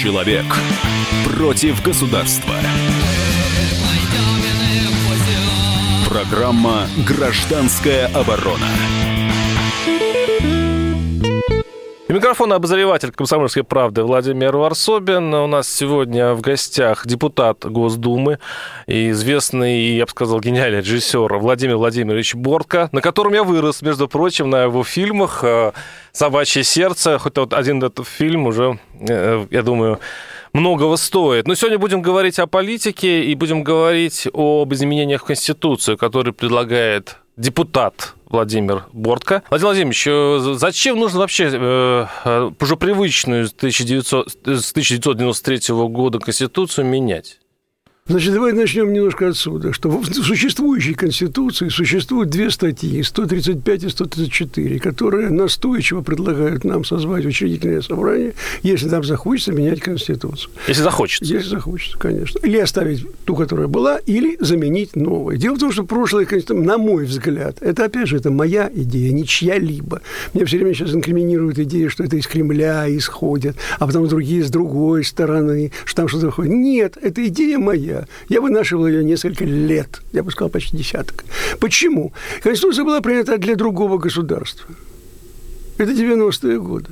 Человек против государства. Программа «Гражданская оборона». И микрофон обозреватель комсомольской правды Владимир Варсобин. У нас сегодня в гостях депутат Госдумы и известный, я бы сказал, гениальный режиссер Владимир Владимирович Бортко, на котором я вырос, между прочим, на его фильмах э, «Собачье сердце». Хоть вот один этот фильм уже, э, я думаю, многого стоит. Но сегодня будем говорить о политике и будем говорить об изменениях в Конституцию, которые предлагает депутат Владимир Бортко. Владимир Владимирович, э, зачем нужно вообще э, э уже привычную с, 1900, с 1993 года Конституцию менять? Значит, давай начнем немножко отсюда, что в существующей Конституции существуют две статьи, 135 и 134, которые настойчиво предлагают нам созвать учредительное собрание, если нам захочется менять Конституцию. Если захочется. Если захочется, конечно. Или оставить ту, которая была, или заменить новой. Дело в том, что Конституция, на мой взгляд, это, опять же, это моя идея, не чья-либо. Мне все время сейчас инкриминируют идею, что это из Кремля исходит, а потом другие с другой стороны, что там что-то выходит. Нет, это идея моя. Я вынашивал ее несколько лет, я бы сказал, почти десяток. Почему? Конституция была принята для другого государства. Это 90-е годы.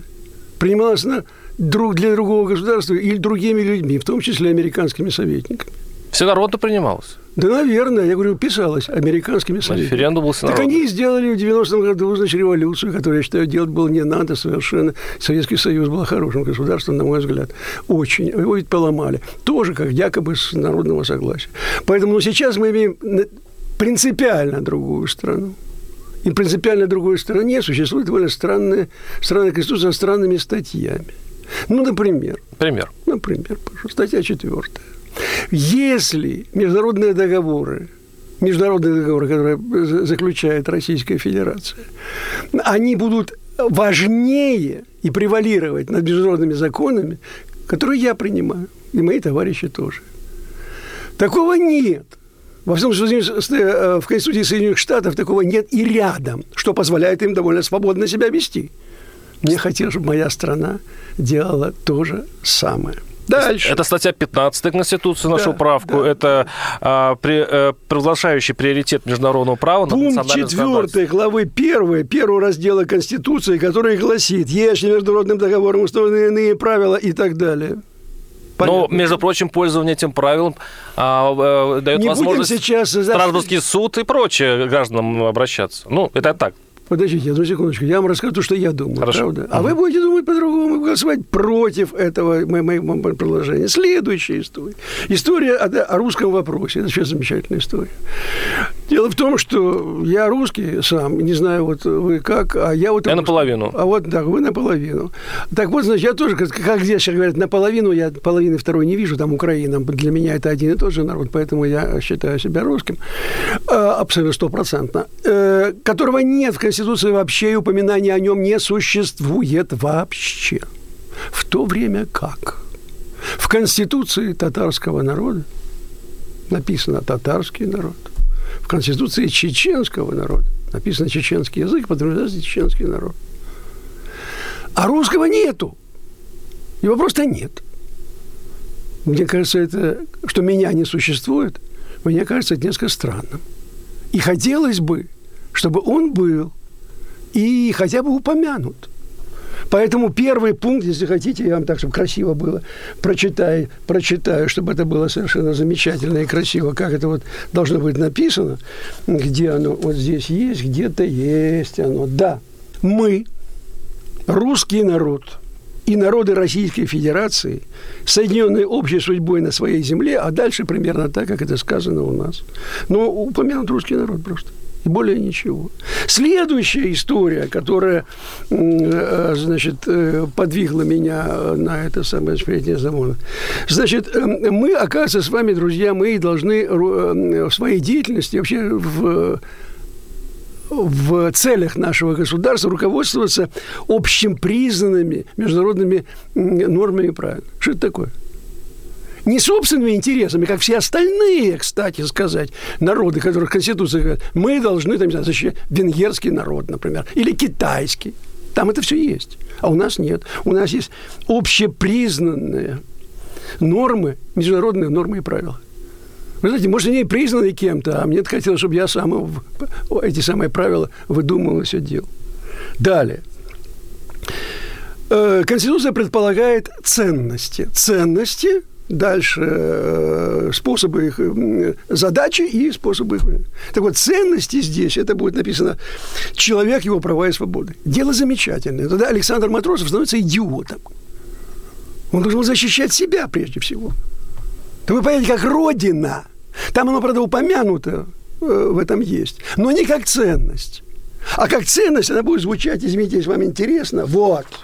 Принималась она для другого государства или другими людьми, в том числе американскими советниками. Всенародно принималось? Да, наверное, я говорю, писалось американскими советниками. Референдум был Так они сделали в 90-м году, значит, революцию, которую, я считаю, делать было не надо совершенно. Советский Союз был хорошим государством, на мой взгляд. Очень. Его ведь поломали. Тоже как якобы с народного согласия. Поэтому ну, сейчас мы имеем принципиально другую страну. И принципиально другой стороне существует довольно странная, странная конституция с странными статьями. Ну, например. Пример. Например, статья четвертая. Если международные договоры международные договоры, которые заключает Российская Федерация, они будут важнее и превалировать над международными законами, которые я принимаю, и мои товарищи тоже. Такого нет. Во всем случае, в Конституции Соединенных Штатов такого нет и рядом, что позволяет им довольно свободно себя вести. Мне хотелось, чтобы моя страна делала то же самое. Дальше. Это статья 15 Конституции, нашу да, правку. Да. Это а, при, а, провозглашающий приоритет международного права Пункт 4 главы 1, первого раздела Конституции, который гласит, если международным договором установлены иные правила и так далее. Понятно. Но, между прочим, пользование этим правилом а, а, дает Не возможность сейчас... Страсбургский суд и прочее гражданам обращаться. Ну, это так. Подождите, одну секундочку. Я вам расскажу то, что я думаю. Хорошо. Правда? А вы будете думать по-другому, голосовать против этого моего предложения. Следующая история. История о, о русском вопросе. Это сейчас замечательная история. Дело в том, что я русский сам, не знаю, вот вы как, а я вот... Я наполовину. А вот так, вы наполовину. Так вот, значит, я тоже, как, как здесь сейчас говорят, наполовину, я половины второй не вижу, там Украина, для меня это один и тот же народ, поэтому я считаю себя русским, а, абсолютно стопроцентно, э, которого нет в Конституции Конституции вообще упоминания о нем не существует вообще. В то время как в Конституции татарского народа написано «татарский народ», в Конституции чеченского народа написано «чеченский язык», подразумевается «чеченский народ». А русского нету. Его просто нет. Мне кажется, это, что меня не существует, мне кажется, это несколько странным. И хотелось бы, чтобы он был и хотя бы упомянут. Поэтому первый пункт, если хотите, я вам так, чтобы красиво было, прочитаю, прочитаю, чтобы это было совершенно замечательно и красиво, как это вот должно быть написано, где оно вот здесь есть, где-то есть оно. Да, мы, русский народ, и народы Российской Федерации, соединенные общей судьбой на своей земле, а дальше примерно так, как это сказано у нас. Но упомянут русский народ просто более ничего. Следующая история, которая, э, значит, э, подвигла меня на это самое восприятие закона. Значит, э, мы, оказывается, с вами, друзья, мы должны в своей деятельности вообще в в целях нашего государства руководствоваться общепризнанными международными нормами и правилами. Что это такое? Не собственными интересами, как все остальные, кстати сказать, народы, которых Конституция говорит, мы должны, там, защищать венгерский народ, например, или китайский. Там это все есть. А у нас нет. У нас есть общепризнанные нормы, международные нормы и правила. Вы знаете, может, они признаны кем-то, а мне хотелось, чтобы я сам эти самые правила выдумывал и все делал. Далее. Э, Конституция предполагает ценности. Ценности дальше э, способы их, задачи и способы их. Так вот, ценности здесь, это будет написано «человек, его права и свободы». Дело замечательное. Тогда Александр Матросов становится идиотом. Он должен защищать себя прежде всего. То вы понимаете, как Родина. Там оно, правда, упомянуто э, в этом есть. Но не как ценность. А как ценность она будет звучать, извините, если вам интересно, вот –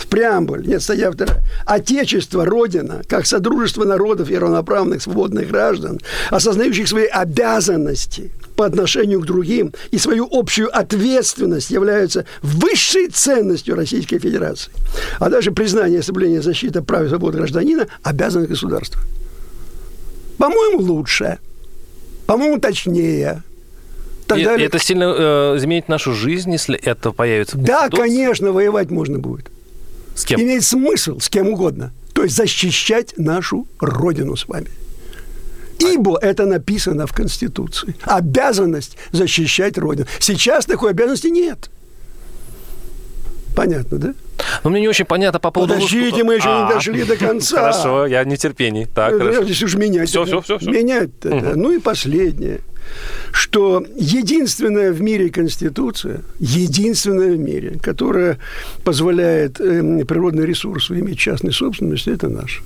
в преамбуле, нет, статья вторая. Отечество, Родина, как содружество народов и равноправных свободных граждан, осознающих свои обязанности по отношению к другим и свою общую ответственность являются высшей ценностью Российской Федерации. А даже признание соблюдения защиты прав и свобод гражданина – обязанность государства. По-моему, лучше. По-моему, точнее. И, это сильно э, изменит нашу жизнь, если это появится Да, конечно, воевать можно будет. С кем? Имеет смысл с кем угодно. То есть защищать нашу Родину с вами. Ибо это написано в Конституции. Обязанность защищать Родину. Сейчас такой обязанности нет. Понятно, да? Но мне не очень понятно по поводу... Подождите, мы еще не а. дошли до конца. Хорошо, я в нетерпении. Так, хорошо. Здесь уж менять. Все, все, все. Менять. Ну и последнее что единственная в мире конституция, единственная в мире, которая позволяет э, природные ресурсы иметь частной собственности, это наша.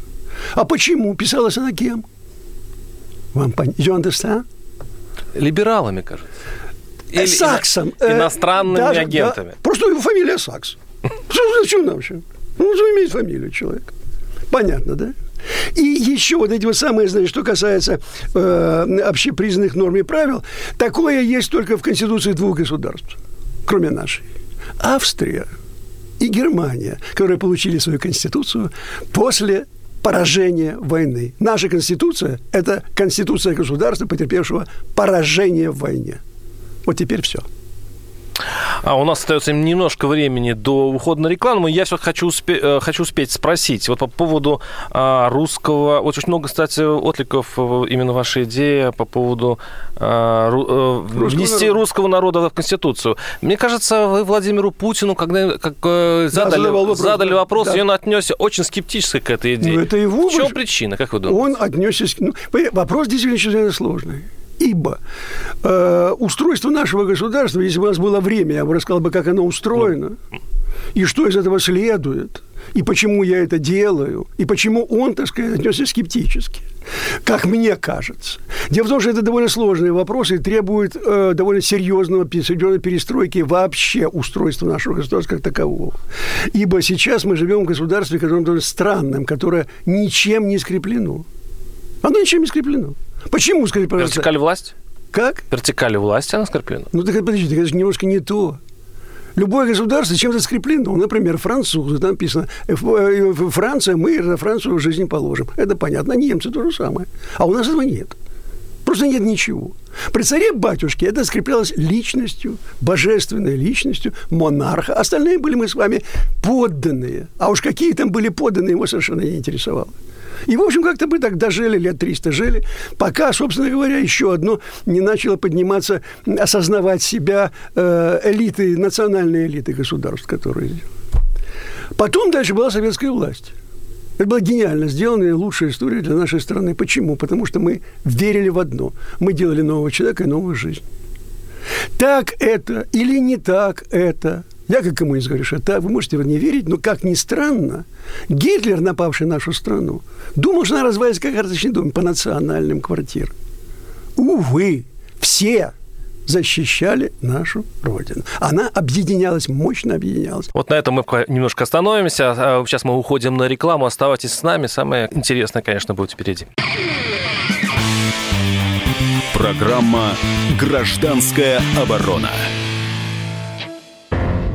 А почему? Писалась она кем? Вам понятно? You understand? Либералами, кажется. Или Саксом. Ино- иностранными даже, агентами. Да, просто его фамилия Сакс. Зачем нам вообще? Ну, он имеет фамилию человек. Понятно, да? И еще вот эти вот самые, значит, что касается э, общепризнанных норм и правил, такое есть только в Конституции двух государств, кроме нашей. Австрия и Германия, которые получили свою Конституцию после поражения войны. Наша Конституция – это Конституция государства, потерпевшего поражение в войне. Вот теперь все. А у нас остается немножко времени до ухода на рекламу. Я все хочу, успе- э, хочу успеть спросить. Вот по поводу а, русского... Вот очень много, кстати, откликов э, именно вашей идеи по поводу а, ру, а, внести народа. русского народа в Конституцию. Мне кажется, вы Владимиру Путину, когда как, задали, да, вопрос, задали вопрос, да. и он отнесся очень скептически к этой идее. Ну, это его... В чем причина, как вы думаете? Он отнесся... Ну, вопрос действительно сложный. Ибо э, устройство нашего государства, если бы у нас было время, я бы рассказал бы, как оно устроено, и что из этого следует, и почему я это делаю, и почему он, так сказать, отнесся скептически, как мне кажется. Дело в том, что это довольно сложные вопросы и требуют э, довольно серьезного, серьезной перестройки вообще устройства нашего государства как такового. Ибо сейчас мы живем в государстве, которое странным, которое ничем не скреплено. Оно ничем не скреплено. Почему, скажите, пожалуйста? Вертикаль власти? Как? Вертикаль власти она скреплена. Ну, так подождите, это же немножко не то. Любое государство чем-то скреплено. Ну, например, французы, там написано, «Э, Франция, мы на Францию жизнь положим. Это понятно. Немцы то же самое. А у нас этого нет. Просто нет ничего. При царе-батюшке это скреплялось личностью, божественной личностью монарха. Остальные были мы с вами подданные. А уж какие там были подданные, его совершенно не интересовало. И, в общем, как-то мы так дожили, лет 300 жили, пока, собственно говоря, еще одно не начало подниматься, осознавать себя э, элиты, национальные элиты государств, которые... Потом дальше была советская власть. Это была гениально сделанная лучшая история для нашей страны. Почему? Потому что мы верили в одно. Мы делали нового человека и новую жизнь. Так это или не так это, я как коммунист говорю, что это, вы можете в не верить, но, как ни странно, Гитлер, напавший нашу страну, думал, что она развалится как карточный дом по национальным квартирам. Увы, все защищали нашу Родину. Она объединялась, мощно объединялась. Вот на этом мы немножко остановимся. А сейчас мы уходим на рекламу. Оставайтесь с нами. Самое интересное, конечно, будет впереди. Программа «Гражданская оборона».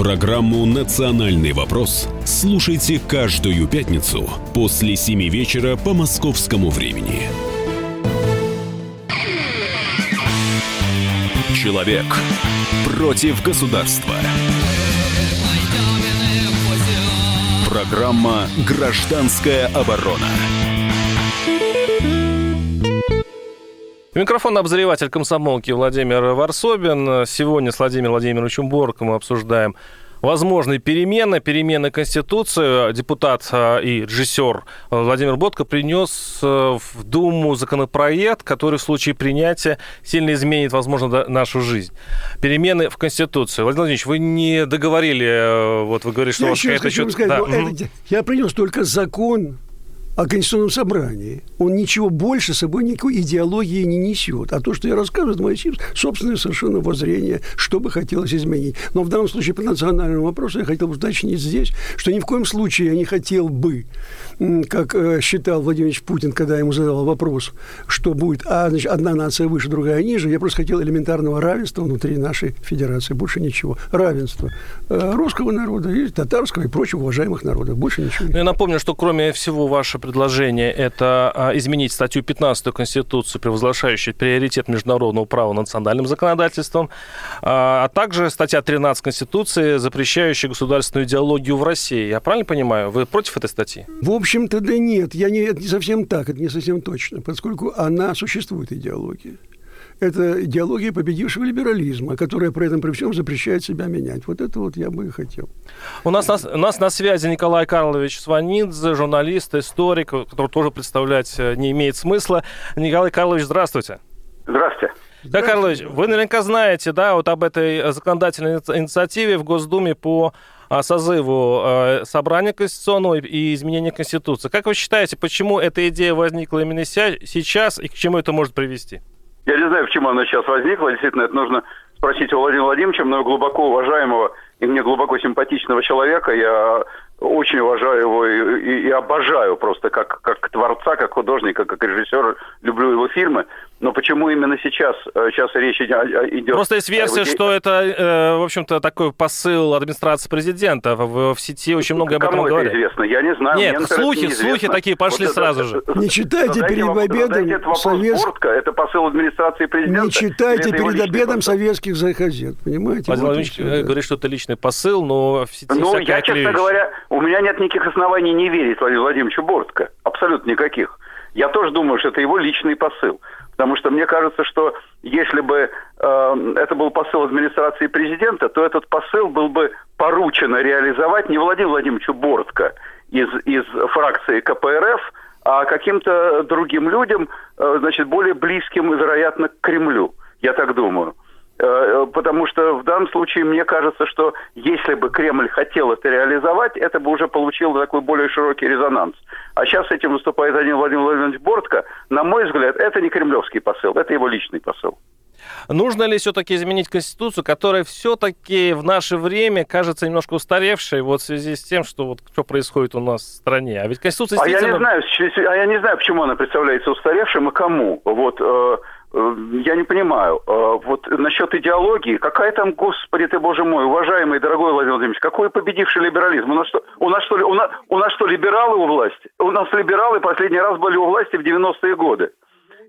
Программу «Национальный вопрос» слушайте каждую пятницу после 7 вечера по московскому времени. Человек против государства. Программа «Гражданская оборона». Микрофон обозреватель комсомолки Владимир Варсобин. Сегодня с Владимиром Владимировичем Борком мы обсуждаем возможные перемены, перемены Конституции. Депутат а, и режиссер Владимир Ботко принес а, в Думу законопроект, который в случае принятия сильно изменит, возможно, нашу жизнь. Перемены в Конституции. Владимир Владимирович, вы не договорили, вот вы говорите, что я у вас какая-то... Сказать, да. это, я принес только закон о Конституционном собрании. Он ничего больше собой никакой идеологии не несет. А то, что я рассказываю, это мое собственное совершенно воззрение, что бы хотелось изменить. Но в данном случае по национальному вопросу я хотел бы уточнить здесь, что ни в коем случае я не хотел бы, как э, считал Владимир Путин, когда ему задал вопрос, что будет а, значит, одна нация выше, другая ниже, я просто хотел элементарного равенства внутри нашей федерации, больше ничего. Равенство э, русского народа и татарского и прочих уважаемых народов. Больше ничего. Ну, я напомню, что кроме всего ваше предложение – это а, изменить статью 15 Конституции, превозглашающую приоритет международного права национальным законодательством, а, а также статья 13 Конституции, запрещающая государственную идеологию в России. Я правильно понимаю? Вы против этой статьи? В общем-то, да нет. Я не, это не совсем так, это не совсем точно, поскольку она существует, идеология это идеология победившего либерализма, которая при этом при всем запрещает себя менять. Вот это вот я бы и хотел. У нас, у нас на связи Николай Карлович Сванидзе, журналист, историк, который тоже представлять э, не имеет смысла. Николай Карлович, здравствуйте. Здравствуйте. Да, Карлович, вы наверняка знаете, да, вот об этой законодательной инициативе в Госдуме по созыву э, собрания конституционного и изменения Конституции. Как вы считаете, почему эта идея возникла именно сейчас и к чему это может привести? Я не знаю, почему она сейчас возникла. Действительно, это нужно спросить у Владимира Владимировича, но глубоко уважаемого и мне глубоко симпатичного человека. Я очень уважаю его и, и, и обожаю просто как, как творца, как художника, как режиссера. Люблю его фильмы. Но почему именно сейчас? Э, сейчас речь идет... Просто есть версия, что это, э, в общем-то, такой посыл администрации президента. В, в сети очень много об этом говорят. известно? Я не знаю. Нет, Мне, слухи, слухи такие пошли вот сразу же. Не читайте перед обедом советских... Это посыл администрации президента. Не читайте перед обедом советских газет, понимаете? Владимир Владимирович вот говорит, что это личный посыл, но в сети Ну, я, честно говоря, у меня нет никаких оснований не верить Владимиру Владимировичу Бортко. Абсолютно никаких. Я тоже думаю, что это его личный посыл. Потому что мне кажется, что если бы э, это был посыл администрации президента, то этот посыл был бы поручено реализовать не Владимиру Владимировичу Бортко из, из фракции КПРФ, а каким-то другим людям, э, значит, более близким, вероятно, к Кремлю. Я так думаю. Э, потому что в данном случае мне кажется, что если бы Кремль хотел это реализовать, это бы уже получило такой более широкий резонанс. А сейчас с этим выступает один Владимир Владимирович Бортко. На мой взгляд, это не кремлевский посыл, это его личный посыл. Нужно ли все-таки изменить Конституцию, которая все-таки в наше время кажется немножко устаревшей, вот в связи с тем, что вот что происходит у нас в стране? А ведь Конституция действительно... А я не знаю, а я не знаю, почему она представляется устаревшим и кому. Вот э, Э, я не понимаю. Э, вот насчет идеологии, какая там, господи ты, боже мой, уважаемый, дорогой Владимир Владимирович, какой победивший либерализм? У нас что, у нас что, у нас, у нас что либералы у власти? У нас либералы последний раз были у власти в 90-е годы.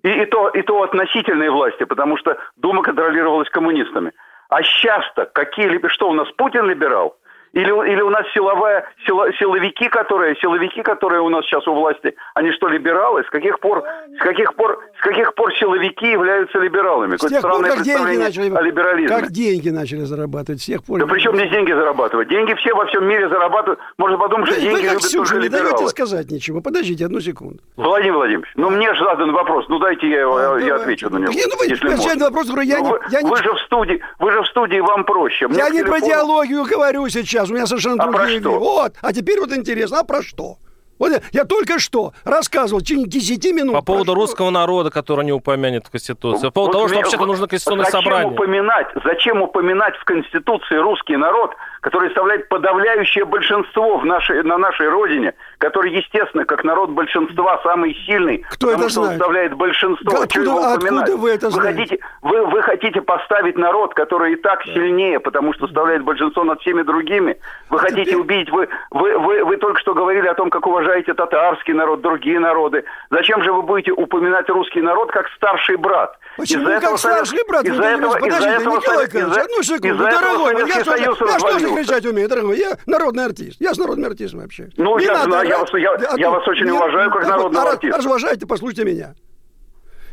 И, и, то, и то относительные власти, потому что Дума контролировалась коммунистами. А сейчас-то какие, что у нас Путин либерал? Или, или у нас силовая, сила, силовики, которые, силовики, которые у нас сейчас у власти, они что, либералы? С каких пор, с каких пор, с каких пор силовики являются либералами? С тех пор, как деньги начали, о либерализме. Как деньги начали зарабатывать, с тех пор. Да при чем здесь деньги зарабатывать? Деньги все во всем мире зарабатывают. Можно подумать, что вы, деньги вы любят Ксюша, не либералы. даете сказать ничего. Подождите одну секунду. Владимир Владимирович, ну мне же задан вопрос. Ну дайте я, а, я отвечу на него. Не, ну вы если вопрос, говорю, я, ну, не, я вы, не... же в студии, вы же в студии, вам проще. Мне я не про диалогию говорю сейчас. У меня совершенно а другие про что? Вот. А теперь вот интересно, а про что? Вот я, я только что рассказывал в течение 10 минут. По поводу что- русского народа, который не упомянет в Конституции. По поводу Вот того, что вообще-то вот нужно конституционное зачем собрание. Упоминать, зачем упоминать в Конституции русский народ, который составляет подавляющее большинство в нашей, на нашей родине, который, естественно, как народ большинства, самый сильный, Кто потому это что он знает? составляет большинство. Откуда- его откуда упоминать? вы это знаете? Хотите, вы, вы хотите поставить народ, который и так сильнее, потому что составляет большинство над всеми другими. Вы хотите теперь- убить, вы, вы, вы, вы только что говорили о том, как уважаете татарский народ, другие народы. Зачем же вы будете упоминать русский народ как старший брат? Почему Из-за как этого старший Совет- брат? из-за этого- из-за Подождите, этого Николай Николаевич, из-за- одну секунду, из-за этого дорогой мой, я Союз я что же развалился. кричать умею, дорогой? Я народный артист, я с народным артистом общаюсь. Ну, Не я надо знаю, я я- Да, я а вас очень уважаю как так вот, народного артиста. Раз уважаете, послушайте меня.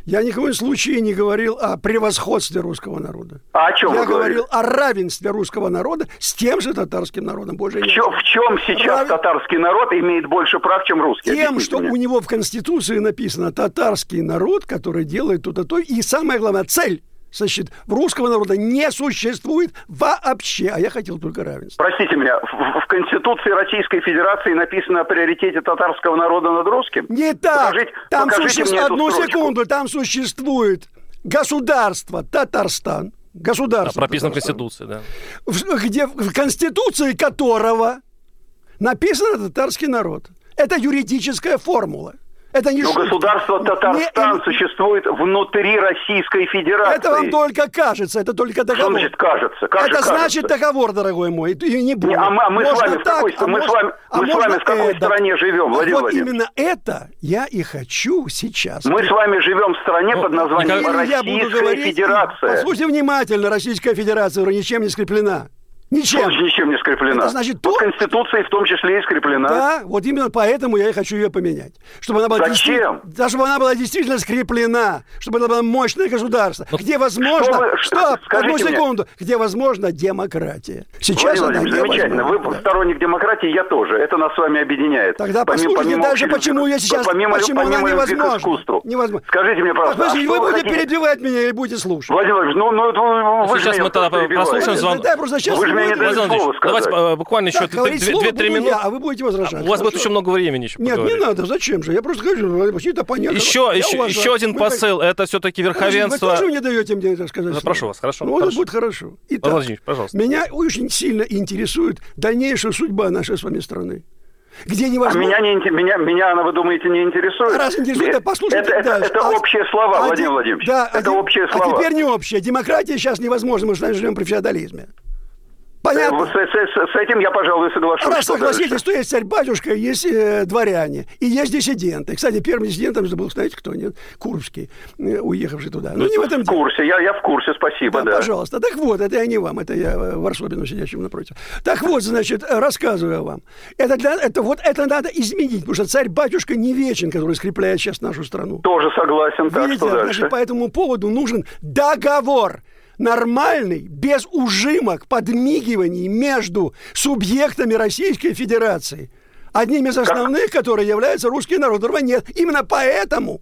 Я ни в коем случае не говорил о превосходстве русского народа. А о чем Я говорил о равенстве русского народа с тем же татарским народом. Больше В чем, в чем сейчас Рав- татарский народ имеет больше прав, чем русский? Тем, что мне. у него в Конституции написано татарский народ, который делает то-то то. И самое главное, цель значит, в русского народа не существует вообще. А я хотел только равенства. Простите меня, в, в Конституции Российской Федерации написано о приоритете татарского народа над русским? Не так. Покажите- там покажите существует... Одну строчку. секунду. Там существует государство Татарстан. Да, Государство прописано в Татарстан, Конституции, да. в- где в Конституции которого написано татарский народ. Это юридическая формула. Это не Но шутка. государство Татарстан Не- существует внутри Российской Федерации. Это вам только кажется, это только Что договор. значит кажется? Же это кажется? значит договор, дорогой мой, и не будет. Не, а мы, а мы с Можно вами в так, какой, а мы с можно- вами, а мы с вами в какой эдак. стране живем, Владимир вот именно это я и хочу сейчас. Мы с вами живем в стране Ну, под названием я буду Российская говорить, Федерация. Послушайте внимательно, Российская Федерация уже ничем не скреплена. Ничем. значит ничем не скреплена? Это значит Вот то- Конституцией в том числе и скреплена. Да, вот именно поэтому я и хочу ее поменять. Чтобы она была Зачем? действительно- Да, чтобы она была действительно скреплена, чтобы это было мощное государство, где возможно... что вы- Стоп, скажите одну мне. секунду. Где возможно демократия. Сейчас Владимир она замечательно. невозможна. Вы Да. сторонник демократии, я тоже. Это нас с вами объединяет. Тогда Помимо- послушайте помимо дальше, почему я сейчас... Помимо, почему она помимо к невозможна. Невозможно. Скажите мне, пожалуйста, а подождите, что вы вы будете хотите? перебивать меня или будете слушать? Владимир ну, ну, вы же Сейчас мы тогда перебиваете. прослушаем звон- Да, просто сейчас Вы вы меня не Владимир Владимирович, давайте э, буквально еще Так, говорить слово 2-3 буду минуты. я, а вы будете возражать. У вас будет еще много времени еще Нет, не надо, зачем же? Я просто говорю, это понятно. Еще, еще, еще один посыл. Это все-таки Подождите, Вы верховенство. тоже не даете мне это сказать? Прошу вас, хорошо, Ну, это будет хорошо. Итак, Владимир, пожалуйста. меня очень сильно интересует дальнейшая судьба нашей с вами страны. Где А невозможно... меня, не, меня, меня она, вы думаете, не интересует? Раз интересует, Мне- да послушайте это, это, дальше. это А- общие слова, а Владимир Владимирович. Да, это а общие А слова. теперь не общие. Демократия сейчас невозможна, мы же живем при феодализме. Понятно? С, с- с этим я, пожалуй, соглашусь. Раз Что согласитесь, дальше? что есть царь-батюшка, есть э, дворяне, и есть диссиденты. Кстати, первым диссидентом забыл, знаете, кто? Нет? Курбский, э, уехавший туда. Ну, не в этом В курсе, я, я в курсе, спасибо, Да, да. пожалуйста. Так вот, это я не вам, это я э, Варсобину сидящему напротив. Так вот, значит, э, рассказываю вам. Это, для, это вот это надо изменить, потому что царь-батюшка не вечен, который скрепляет сейчас нашу страну. Тоже согласен, так Видите, что дальше? значит, по этому поводу нужен договор нормальный, без ужимок, подмигиваний между субъектами Российской Федерации. Одним из основных, которые является русский народ, другого нет. Именно поэтому,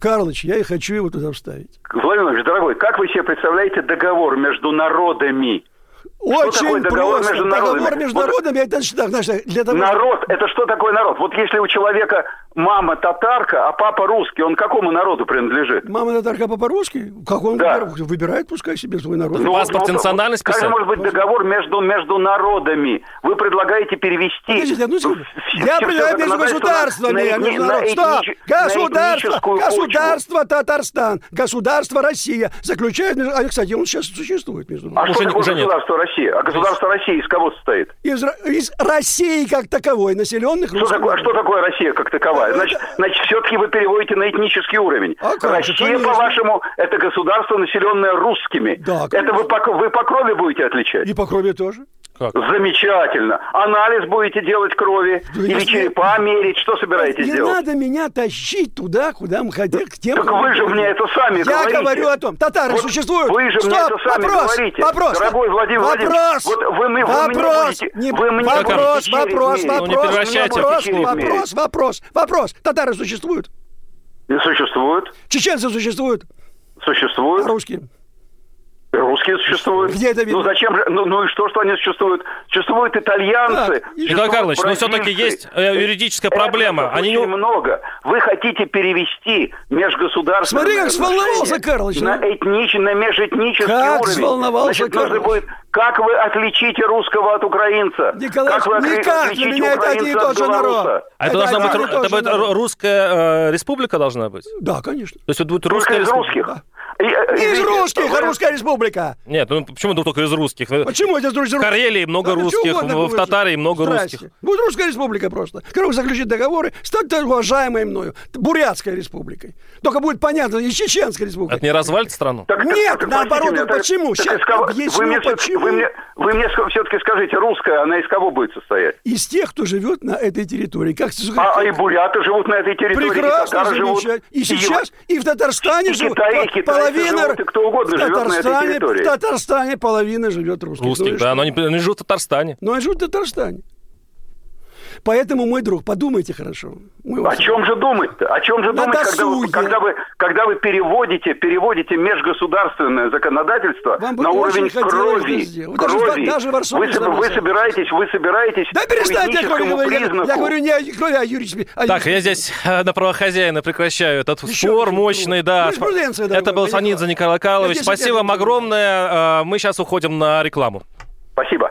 Карлыч, я и хочу его туда вставить. Владимир Владимирович, дорогой, как вы себе представляете договор между народами? такое Очень договор просто. между договор народами? между Вот- народами, это значит, так, значит, для того, Народ, это что такое народ? Вот если у человека мама татарка, а папа русский, он какому народу принадлежит? Мама татарка по-русски, как он Да. выбирает, пускай себе свой народ. Ну, паспорте национальность Как же писать? может быть договор между, между народами? Вы предлагаете перевести... Подождите, одну секунду. Я предлагаю между государствами, на а между на народ- Стоп! этнич- на Государство, государство Татарстан, государство Россия заключает... между- А, кстати, он сейчас существует между А нами. что Уже- такое государство России? А государство России из кого состоит? Из, из России как таковой, населенных Что такое, а что народом. такое Россия как таковая? Ну, Значит, значит все-таки вы переводите на этнический уровень. А как Россия, по-вашему, это государство, населенное русскими. Да, это вы по, вы по крови будете отличать? И по крови тоже. Как? Замечательно. Анализ будете делать крови? Да Или если- черепа мерить? Что собираетесь Не делать? надо меня тащить туда, куда мы хотим, к тем... Так вы же мне это сами Я говорите. говорю о том. Татары Вот существуют. Вы же Стоп, мне это сами вопрос, говорите. Вопрос. Дорогой Владимир вопрос, Владимирович, вот вы, мы- вы мне вопрос, будете- не- вы мне вопрос, будете вопрос, через Ну, не вопрос, превращайте вопрос, вопрос, вопрос, вопрос, вопрос. Татары существуют? Не существует. Чеченцы существуют? Существует. А русские? Русские существуют. Где это видно? Ну зачем же? Ну, ну и что, что они существуют? Существуют итальянцы. Николай Карлович, но все-таки есть э, юридическая проблема. Это Они очень не... много. Вы хотите перевести межгосударственные Смотри, как сволновался Карлович, на, ну. этнич... на межэтнический Как уровень. сволновался Значит, нужно Карлович. будет, как вы отличите русского от украинца? Николай, как вы никак, для меня это один и украинца тот от же народ. белоруса? А это, Это должна быть, это будет русская э, республика должна быть? Да, конечно. То есть это будет русская из республика? русских. И, э, из русских, русская республика. Нет, ну почему только из русских? Почему это из В Карелии много Да, русских, в, в. Татарии много Здрасте. русских. Будет русская республика просто. Которая заключит договоры с так уважаемой мною Бурятской республикой. Только будет понятно, и Чеченской республикой. Это не развалит страну? Так, Нет, так, наоборот, ну почему? так из кого- объясню, вы мне, почему. Вы мне, вы мне все-таки скажите, русская, она из кого будет состоять? Из тех, кто живет на этой территории. Как, А, а и буряты живут на этой территории, и Прекрасно, татары живут. И сейчас, и в Татарстане и живут Китай, и китайцы половина... живут, и кто угодно в живет на этой Татарстане, территории. В Татарстане половина живет русских. Ну Русских, что? да, но они, они живут в Татарстане. Но они живут в Татарстане. Поэтому, мой друг, подумайте хорошо. Мы О чем же думать-то? О чем же думать, когда вы, когда вы, когда вы переводите, переводите межгосударственное законодательство Вам на уровень крови? Даже крови. даже Варшаве вы, соб- вы собираетесь, вы собираетесь Да перестаньте, я говорю, я, я говорю не о, говорю о юридическом... о Так, я здесь э, на право хозяина прекращаю этот Еще спор мощный, круг. да. Юриспруденция, Это был. Санидзе Николай десять Спасибо вам огромное. Э, Мы сейчас уходим на рекламу. Спасибо.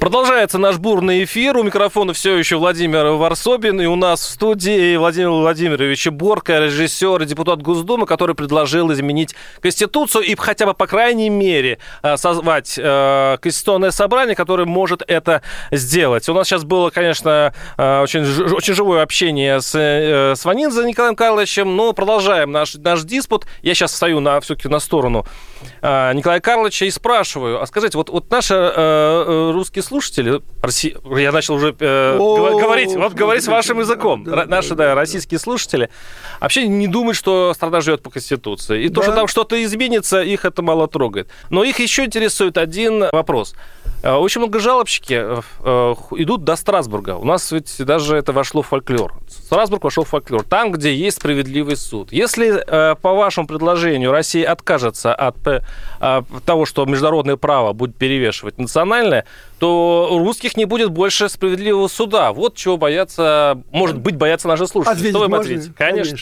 Продолжается наш бурный эфир. У микрофона все еще Владимир Варсобин. И у нас в студии Владимир Владимирович Борко, режиссер и депутат Госдумы, который предложил изменить Конституцию и хотя бы, по крайней мере, э, созвать э, Конституционное собрание, которое может это сделать. У нас сейчас было, конечно, э, очень, очень живое общение с, с Ванинзе Николаем Карловичем, но продолжаем наш, наш диспут. Я сейчас стою на, все-таки на сторону Николая Карловича и спрашиваю, а скажите, вот, вот наши русские слушатели, Росси- я начал уже э, говорить, вот говорить вашим языком, да, наши, да, российские слушатели, вообще не думают, что страна живет по Конституции. И то, что там что-то изменится, их это мало трогает. Но их еще интересует один вопрос. Э, Очень много жалобщики э, э, идут до Страсбурга. У нас ведь даже это вошло в фольклор. Страсбург вошел в фольклор. Там, где есть справедливый суд. Если, по вашему предложению, Россия откажется от того, что международное право будет перевешивать национальное, то у русских не будет больше справедливого суда. Вот чего боятся, может быть, боятся наши слушатели. Ответить что вы можно? ответите? Конечно.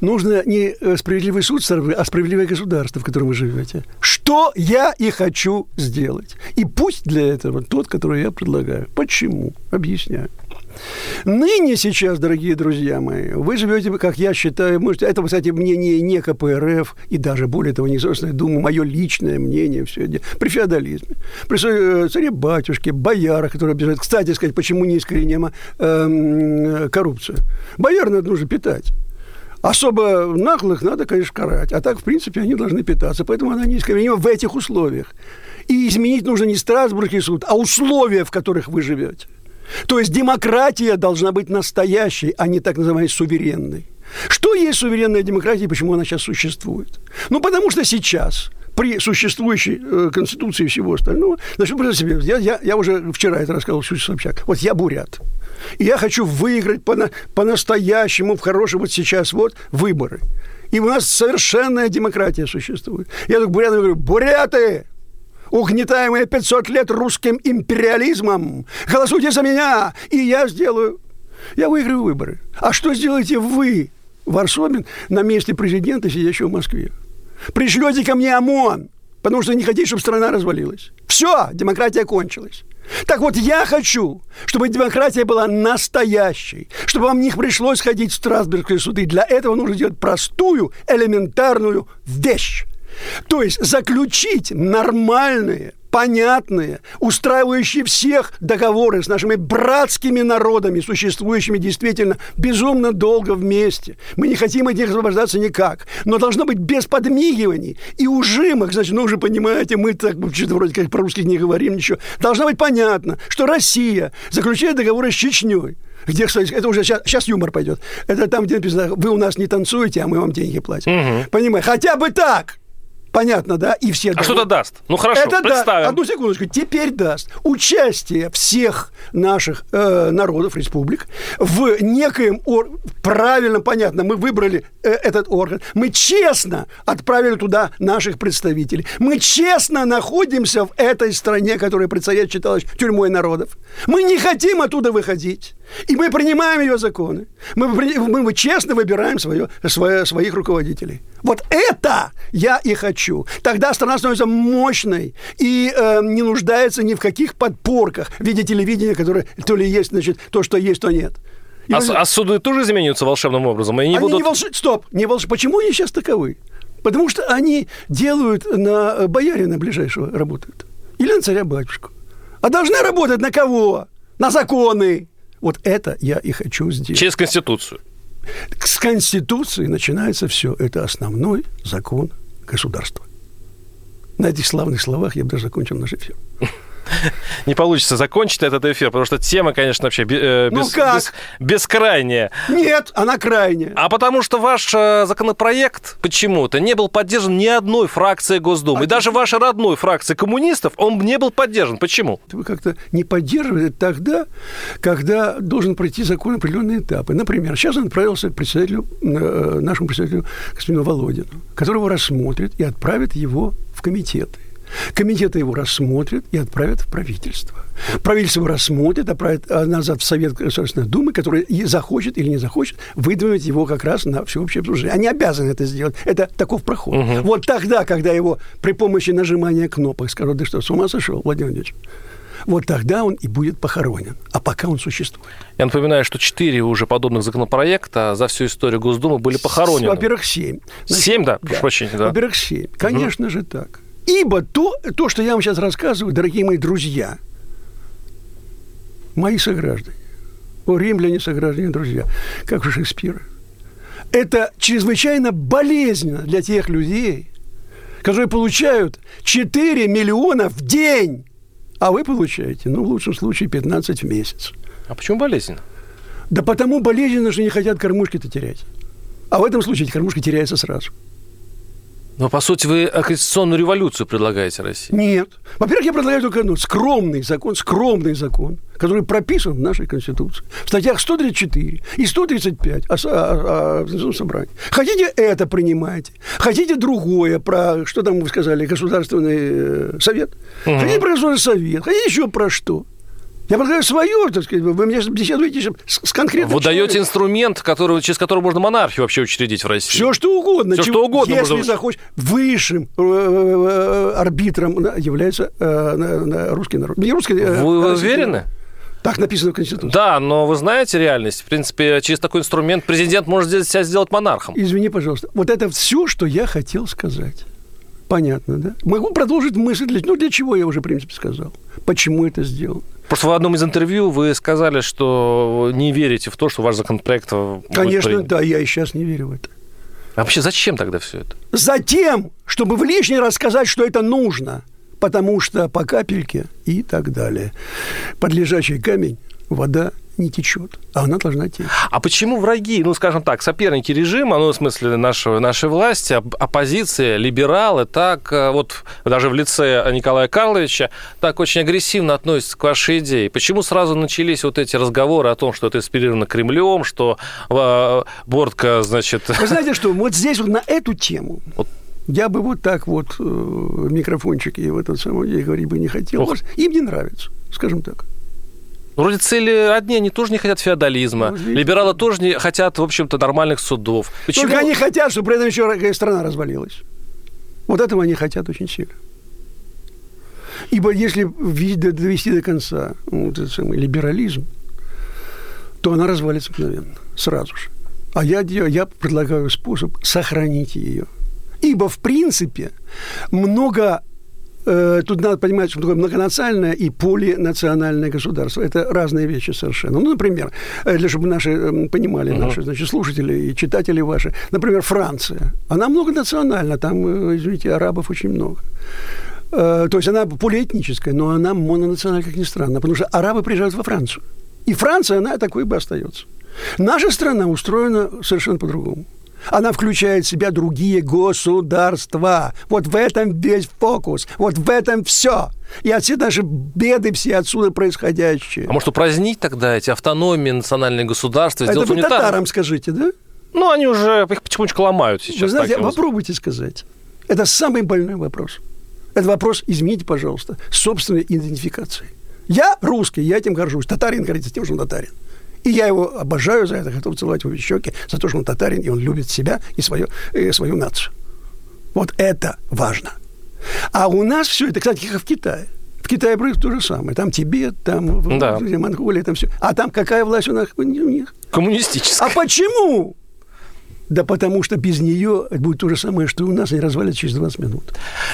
Нужно не справедливый суд, а справедливое государство, в котором вы живете. Что я и хочу сделать. И пусть для этого тот, который я предлагаю. Почему? Объясняю. Ныне сейчас, дорогие друзья мои, вы живете, как я считаю, можете, это, кстати, мнение не КПРФ, и даже более того, не Государственная Дума, мое личное мнение, все это, при феодализме, при э, царе-батюшке, боярах, которые обижают. Кстати сказать, почему неискоренема эм, коррупция? Бояр надо нужно питать. Особо наглых надо, конечно, карать. А так, в принципе, они должны питаться. Поэтому она неискоренима в этих условиях. И изменить нужно не Страсбургский суд, а условия, в которых вы живете. То есть демократия должна быть настоящей, а не так называемой суверенной. Что есть суверенная демократия и почему она сейчас существует? Ну, потому что сейчас при существующей э, конституции и всего остального, значит, представьте себе, я, я, я уже вчера это рассказывал Ксюше Собчак. Вот я бурят. И я хочу выиграть по- по-настоящему в хорошие вот сейчас вот выборы. И у нас совершенная демократия существует. Я так бурятам говорю, буряты, угнетаемые 500 лет русским империализмом, голосуйте за меня, и я сделаю. Я выиграю выборы. А что сделаете вы, Варсобин, на месте президента, сидящего в Москве? Пришлете ко мне ОМОН, потому что не хотите, чтобы страна развалилась. Все, демократия кончилась. Так вот, я хочу, чтобы демократия была настоящей, чтобы вам не пришлось ходить в Страсбургские суды. Для этого нужно делать простую, элементарную вещь. То есть заключить нормальные, понятные, устраивающие всех договоры с нашими братскими народами, существующими действительно безумно долго вместе. Мы не хотим от них освобождаться никак, но должно быть без подмигиваний и ужимок. Значит, ну уже понимаете, мы так что-то вроде как по-русски не говорим ничего. Должно быть понятно, что Россия заключает договоры с Чечней, где, кстати, это уже сейчас, сейчас юмор пойдет. Это там, где написано, вы у нас не танцуете, а мы вам деньги платим. Угу. Понимаешь? Хотя бы так. Понятно, да? И все... А что это даст? Ну, хорошо, это представим. Да, одну секундочку. Теперь даст участие всех наших э, народов, республик, в некоем ор... правильно, понятно, мы выбрали э, этот орган, мы честно отправили туда наших представителей, мы честно находимся в этой стране, которая предстоит считалась тюрьмой народов. Мы не хотим оттуда выходить. И мы принимаем ее законы. Мы, мы, мы честно выбираем свое, свое, своих руководителей. Вот это я и хочу. Тогда страна становится мощной и э, не нуждается ни в каких подпорках в виде телевидения, которое то ли есть, значит, то, что есть, то нет. И а, а суды тоже изменятся волшебным образом? И не они будут... не волш... Стоп, не волш... почему они сейчас таковы? Потому что они делают на боярина ближайшего работают. Или на царя-батюшку. А должны работать на кого? На законы. Вот это я и хочу сделать. Через Конституцию. С Конституции начинается все. Это основной закон государства. На этих славных словах я бы даже закончил наш эфир не получится закончить этот эфир, потому что тема, конечно, вообще э, ну без, ну без, бескрайняя. Нет, она крайняя. А потому что ваш э, законопроект почему-то не был поддержан ни одной фракцией Госдумы. А и даже вашей родной фракции коммунистов он не был поддержан. Почему? Вы как-то не поддерживаете тогда, когда должен пройти закон определенные этапы. Например, сейчас он отправился к председателю, э, нашему председателю господину Володину, которого рассмотрит и отправит его в комитеты. Комитеты его рассмотрят и отправят в правительство. Правительство его рассмотрит, отправит а, назад в Совет Государственной Думы, который захочет или не захочет выдвинуть его как раз на всеобщее обсуждение. Они обязаны это сделать. Это таков проход. Угу. Вот тогда, когда его при помощи нажимания кнопок скажут, да что, с ума сошел, Владимир Владимирович? Вот тогда он и будет похоронен. А пока он существует. Я напоминаю, что четыре уже подобных законопроекта за всю историю Госдумы были похоронены. Во-первых, семь. Семь, да? Прошу прощения, да. Во-первых, семь. Конечно угу. же так. Ибо то, то, что я вам сейчас рассказываю, дорогие мои друзья, мои сограждане, о, римляне, сограждане, друзья, как у Шекспира, это чрезвычайно болезненно для тех людей, которые получают 4 миллиона в день, а вы получаете, ну, в лучшем случае, 15 в месяц. А почему болезненно? Да потому болезненно, что не хотят кормушки-то терять. А в этом случае эти кормушки теряются сразу. Но, по сути, вы конституционную революцию предлагаете России. Нет. Во-первых, я предлагаю только одно. Скромный закон, скромный закон, который прописан в нашей Конституции. В статьях 134 и 135 о, о, о, о собрании. Хотите это принимайте. Хотите другое про, что там вы сказали, Государственный э, совет. Угу. Хотите про Государственный совет. Хотите еще про что. Я предлагаю свое, так сказать. Вы мне беседуете с, конкретным Вы человеком. даете инструмент, который, через который можно монархию вообще учредить в России. Все, что угодно. Все, что угодно. Если можно... захочешь. Высшим э, э, арбитром является э, русский народ. Не русский, Вы, вы уверены? Так написано в Конституции. Да, но вы знаете реальность. В принципе, через такой инструмент президент может себя сделать монархом. Извини, пожалуйста. Вот это все, что я хотел сказать. Понятно, да? Могу продолжить мысль. Ну, для чего я уже, в принципе, сказал. Почему это сделано. Просто в одном из интервью вы сказали, что не верите в то, что ваш законопроект... Конечно, да, я и сейчас не верю в это. А вообще зачем тогда все это? Затем, чтобы в лишний раз сказать, что это нужно. Потому что по капельке и так далее. Под лежачий камень вода не течет, а она должна течь. А почему враги, ну, скажем так, соперники режима, ну, в смысле нашего, нашей власти, оппозиция, либералы, так э, вот даже в лице Николая Карловича так очень агрессивно относятся к вашей идее? Почему сразу начались вот эти разговоры о том, что это инспирировано Кремлем, что э, Бортка, значит... Вы знаете что, вот здесь вот на эту тему... Вот я бы вот так вот э, микрофончик и в этом самом деле говорить бы не хотел. Ох. Им не нравится, скажем так. Вроде цели одни, они тоже не хотят феодализма. Ну, Либералы тоже не хотят, в общем-то, нормальных судов. Почему? Только они хотят, чтобы при этом еще страна развалилась. Вот этого они хотят очень сильно. Ибо если довести до конца ну, этот самый либерализм, то она развалится мгновенно, сразу же. А я, я предлагаю способ сохранить ее. Ибо, в принципе, много Э, тут надо понимать, что такое многонациональное и полинациональное государство. Это разные вещи совершенно. Ну, например, э, для чтобы наши эм, понимали, uh-huh. наши значит, слушатели и читатели ваши. Например, Франция. Она многонациональна, там, э, извините, арабов очень много. То есть она полиэтническая, но она мононациональная, как ни странно, потому что арабы приезжают во Францию. И Франция, она такой бы остается. Наша страна устроена совершенно по-другому. Она включает в себя другие государства. Вот в этом весь фокус. Вот в этом все. И отсюда наши беды все отсюда происходящие. А может, упразднить тогда эти автономии, национальные государства? Это вы унитарным? татарам скажите, да? Ну, они уже их потихонечку ломают сейчас. Вы знаете, попробуйте сказать. Это самый больной вопрос. Это вопрос, извините, пожалуйста, собственной идентификации. Я русский, я этим горжусь. Татарин гордится тем, что он татарин. И я его обожаю за это, готов целовать его в щеки, за то, что он татарин, и он любит себя и свою, и свою нацию. Вот это важно. А у нас все это, кстати, как в Китае. В Китае происходит то же самое. Там Тибет, там да. Монголия, там все. А там какая власть у нас? У них? Коммунистическая. А почему? Да потому что без нее будет то же самое, что и у нас, они развалится через 20 минут.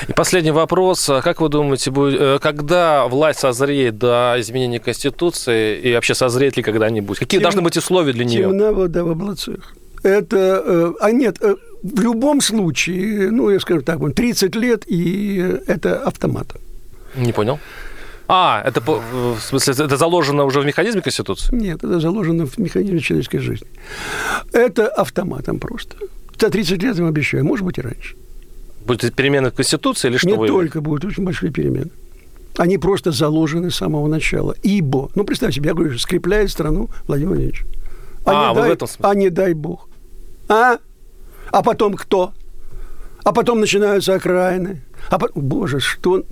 И последний вопрос. А как вы думаете, будет, э, когда власть созреет до изменения Конституции, и вообще созреет ли когда-нибудь? Какие Тем, должны быть условия для нее? Темна вода в облацах. Это, э, а нет, э, в любом случае, ну, я скажу так, 30 лет, и это автомат. Не понял. А, это в смысле, это заложено уже в механизме Конституции? Нет, это заложено в механизме человеческой жизни. Это автоматом просто. За 30 лет я вам обещаю, может быть и раньше. Будут перемены в Конституции или что? Не вы... только будут очень большие перемены. Они просто заложены с самого начала. Ибо, ну, представь себе, я говорю, скрепляет страну Владимир Владимирович. А, а, не дай, в этом смысле. а не дай бог. А? А потом кто? А потом начинаются окраины. А потом, боже, что...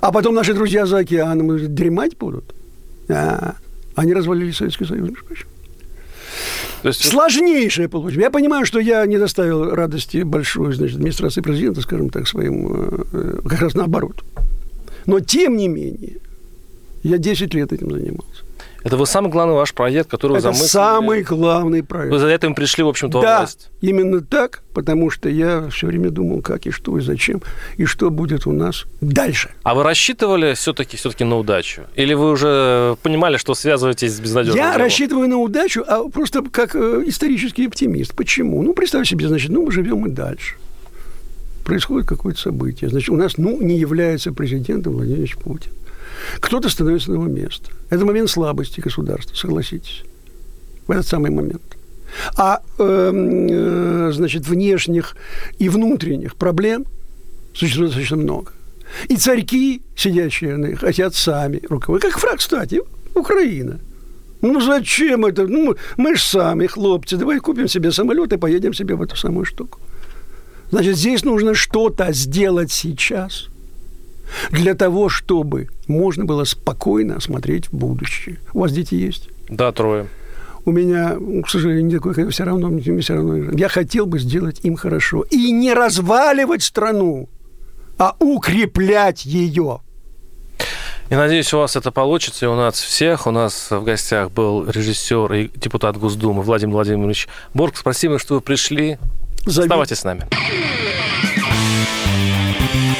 А потом наши друзья за океаном дремать будут? А, они развалили Советский Союз, между прочим. То есть... Сложнейшее получилось. Я понимаю, что я не доставил радости большой, значит, администрации президента, скажем так, своим, э, как раз наоборот. Но, тем не менее, я 10 лет этим занимался. Это вы самый главный ваш проект, который Это вы замыслили? самый главный проект. Вы за этим пришли, в общем-то, да, власть? именно так, потому что я все время думал, как и что, и зачем, и что будет у нас дальше. А вы рассчитывали все-таки все на удачу? Или вы уже понимали, что связываетесь с безнадежным Я делом? рассчитываю на удачу, а просто как э, исторический оптимист. Почему? Ну, представь себе, значит, ну, мы живем и дальше. Происходит какое-то событие. Значит, у нас, ну, не является президентом Владимир Путин. Кто-то становится на его место. Это момент слабости государства, согласитесь. В этот самый момент. А, эм, э, значит, внешних и внутренних проблем существует достаточно много. И царьки, сидящие на них, хотят сами руководить. Как фраг, кстати, Украина. Ну, зачем это? Ну, мы же сами, хлопцы, давай купим себе самолет и поедем себе в эту самую штуку. Значит, здесь нужно что-то сделать сейчас – для того, чтобы можно было спокойно смотреть в будущее. У вас дети есть? Да, трое. У меня, к сожалению, не такой, все равно, все равно. Я хотел бы сделать им хорошо. И не разваливать страну, а укреплять ее. И надеюсь, у вас это получится, и у нас всех. У нас в гостях был режиссер и депутат Госдумы Владимир Владимирович Борг. Спасибо, что вы пришли. Зови. Оставайтесь с нами.